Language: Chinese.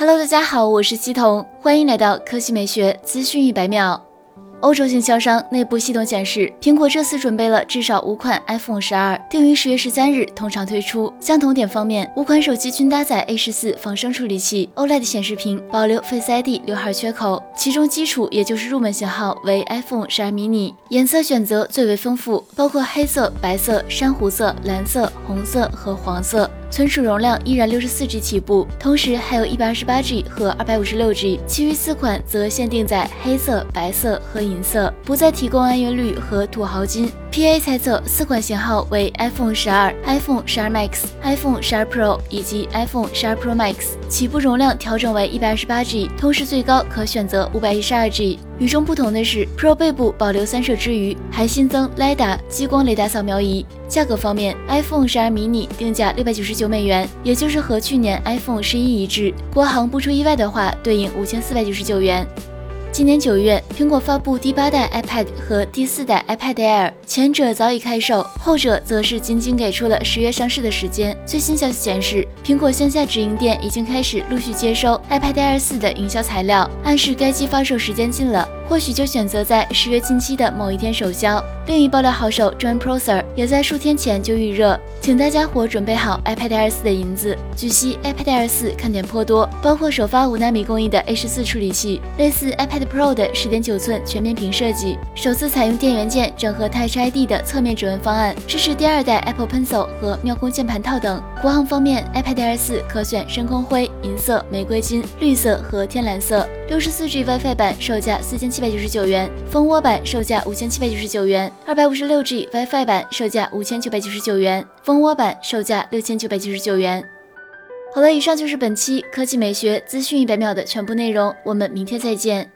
Hello，大家好，我是西彤，欢迎来到科技美学资讯一百秒。欧洲经销商内部系统显示，苹果这次准备了至少五款 iPhone 十二，定于十月十三日通常推出。相同点方面，五款手机均搭载 A 十四仿生处理器，OLED 显示屏，保留 Face ID 刘海缺口。其中基础也就是入门型号为 iPhone 十二 mini，颜色选择最为丰富，包括黑色、白色、珊瑚色、蓝色、红色和黄色。存储容量依然六十四 G 起步，同时还有一百二十八 G 和二百五十六 G，其余四款则限定在黑色、白色和银色，不再提供暗月绿和土豪金。PA 猜测四款型号为 iPhone 十二、iPhone 十二 Max、iPhone 十二 Pro 以及 iPhone 十二 Pro Max，起步容量调整为一百二十八 G，同时最高可选择五百一十二 G。与众不同的是，Pro 背部保留三摄之余，还新增 LiDAR 激光雷达扫描仪。价格方面，iPhone 十二 mini 定价六百九十九美元，也就是和去年 iPhone 十一一致。国行不出意外的话，对应五千四百九十九元。今年九月，苹果发布第八代 iPad 和第四代 iPad Air，前者早已开售，后者则是仅仅给出了十月上市的时间。最新消息显示，苹果线下直营店已经开始陆续接收 iPad Air 四的营销材料，暗示该机发售时间近了。或许就选择在十月近期的某一天首销。另一爆料好手 John Prosser 也在数天前就预热，请大家伙准备好 iPad Air 4的银子。据悉，iPad Air 4看点颇多，包括首发五纳米工艺的 A 十四处理器，类似 iPad Pro 的十点九寸全面屏设计，首次采用电源键整合 Touch ID 的侧面指纹方案，支持第二代 Apple Pencil 和妙控键盘套等。国行方面，iPad Air 4可选深空灰、银色、玫瑰金、绿色和天蓝色。六十四 G WiFi 版售价四千七百九十九元，蜂窝版售价五千七百九十九元，二百五十六 G WiFi 版售价五千九百九十九元，蜂窝版售价六千九百九十九元。好了，以上就是本期科技美学资讯一百秒的全部内容，我们明天再见。